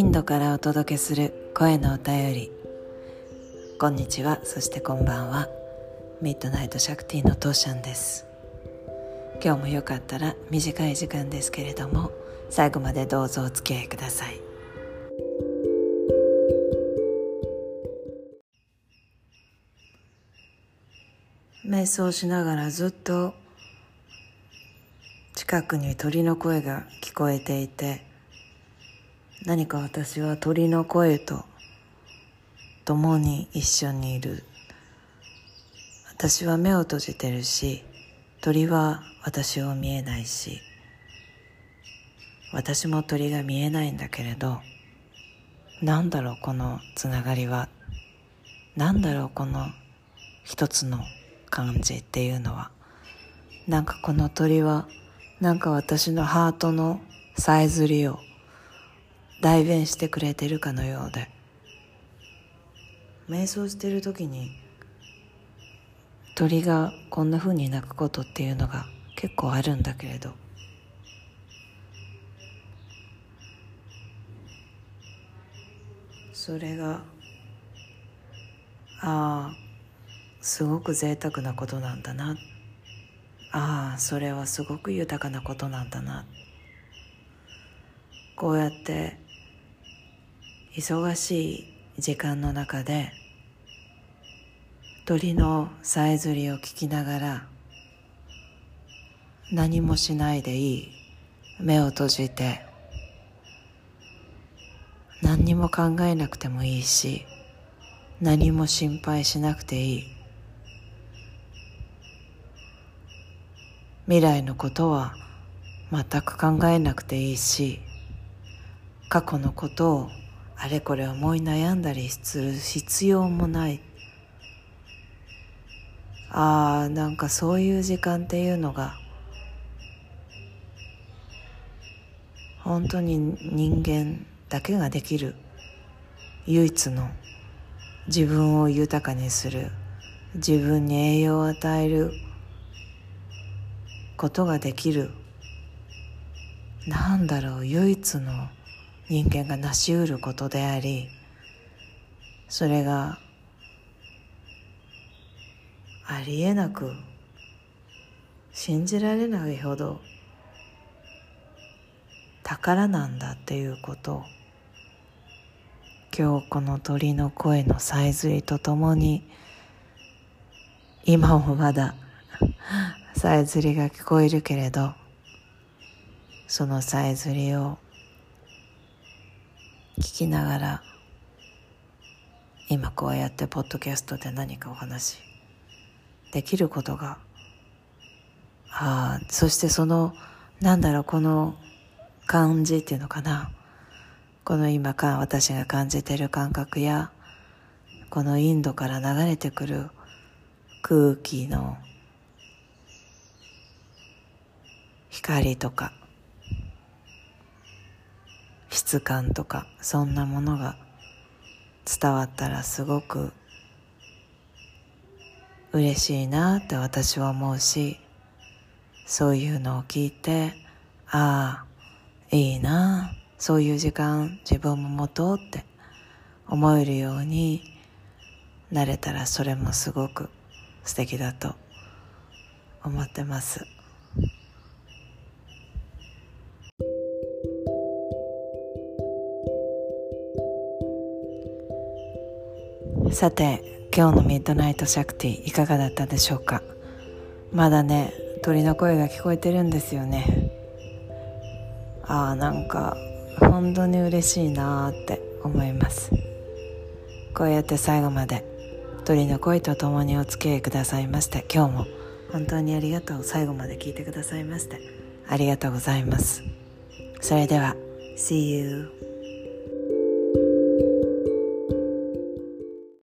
インドからお届けする声のお便り。こんにちは。そしてこんばんは。ミッドナイトシャクティのトーシャンです。今日もよかったら短い時間ですけれども最後までどうぞお付き合いください。瞑想しながらずっと近くに鳥の声が聞こえていて何か私は鳥の声と共に一緒にいる。私は目を閉じてるし鳥は私を見えないし私も鳥が見えないんだけれどなんだろうこのつながりはなんだろうこの一つの感じっていうのはなんかこの鳥はなんか私のハートのさえずりを代弁してくれてるかのようで。瞑想してる時に鳥がこんな風に鳴くことっていうのが結構あるんだけれど。それがああすごく贅沢なことなんだな。ああそれはすごく豊かなことなんだな。こうやって忙しい時間の中で鳥のさえずりを聞きながら何もしないでいい目を閉じて何にも考えなくてもいいし何も心配しなくていい。未来のことは全く考えなくていいし過去のことをあれこれ思い悩んだりする必要もない。ああなんかそういう時間っていうのが本当に人間だけができる唯一の自分を豊かにする自分に栄養を与えることができるなんだろう唯一の人間が成し得ることでありそれがありえなく信じられないほど宝なんだっていうこと。今日この鳥の声のさえずりとともに今もまださえずりが聞こえるけれどそのさえずりを聞きながら今こうやってポッドキャストで何かお話できることがああそしてそのなんだろうこの感じっていうのかな。この今か私が感じてる感覚やこのインドから流れてくる空気の光とか感とかそんなものが伝わったらすごく嬉しいなって私は思うしそういうのを聞いてああいいなそういう時間自分も持とうって思えるようになれたらそれもすごく素敵だと思ってます。さて今日のミッドナイトシャクティいかがだったでしょうか？まだね鳥の声が聞こえてるんですよね。ああなんか本当に嬉しいなーって思います。こうやって最後まで鳥の声とともにお付き合いくださいまして今日も本当にありがとう。最後まで聞いてくださいましてありがとうございます。それでは See you